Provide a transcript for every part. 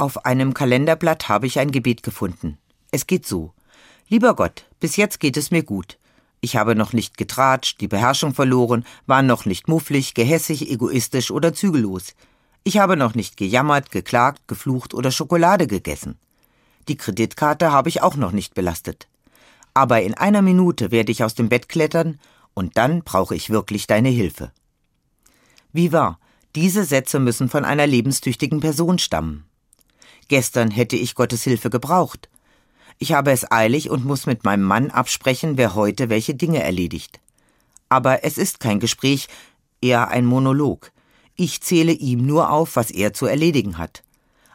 Auf einem Kalenderblatt habe ich ein Gebet gefunden. Es geht so. Lieber Gott, bis jetzt geht es mir gut. Ich habe noch nicht getratscht, die Beherrschung verloren, war noch nicht mufflig, gehässig, egoistisch oder zügellos. Ich habe noch nicht gejammert, geklagt, geflucht oder Schokolade gegessen. Die Kreditkarte habe ich auch noch nicht belastet. Aber in einer Minute werde ich aus dem Bett klettern und dann brauche ich wirklich deine Hilfe. Wie wahr, diese Sätze müssen von einer lebenstüchtigen Person stammen. Gestern hätte ich Gottes Hilfe gebraucht. Ich habe es eilig und muss mit meinem Mann absprechen, wer heute welche Dinge erledigt. Aber es ist kein Gespräch, eher ein Monolog. Ich zähle ihm nur auf, was er zu erledigen hat.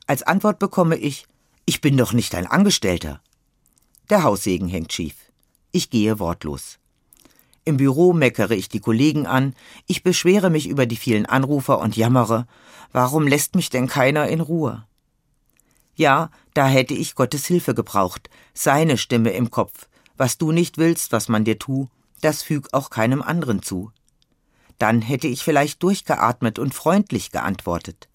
Als Antwort bekomme ich, ich bin doch nicht ein Angestellter. Der Haussegen hängt schief. Ich gehe wortlos. Im Büro meckere ich die Kollegen an, ich beschwere mich über die vielen Anrufer und jammere, warum lässt mich denn keiner in Ruhe? Ja, da hätte ich Gottes Hilfe gebraucht, seine Stimme im Kopf. Was du nicht willst, was man dir tu, das füg auch keinem anderen zu. Dann hätte ich vielleicht durchgeatmet und freundlich geantwortet,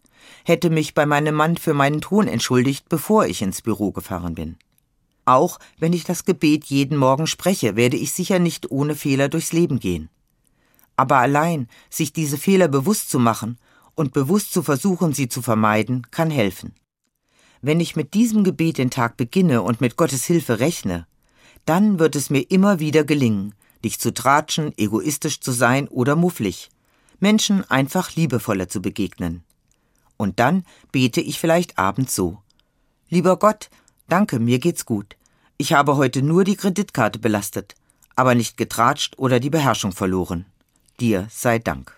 hätte mich bei meinem Mann für meinen Ton entschuldigt, bevor ich ins Büro gefahren bin. Auch wenn ich das Gebet jeden Morgen spreche, werde ich sicher nicht ohne Fehler durchs Leben gehen. Aber allein sich diese Fehler bewusst zu machen und bewusst zu versuchen, sie zu vermeiden, kann helfen. Wenn ich mit diesem Gebet den Tag beginne und mit Gottes Hilfe rechne, dann wird es mir immer wieder gelingen, nicht zu tratschen, egoistisch zu sein oder mufflig, Menschen einfach liebevoller zu begegnen. Und dann bete ich vielleicht abends so. Lieber Gott, danke, mir geht's gut. Ich habe heute nur die Kreditkarte belastet, aber nicht getratscht oder die Beherrschung verloren. Dir sei Dank.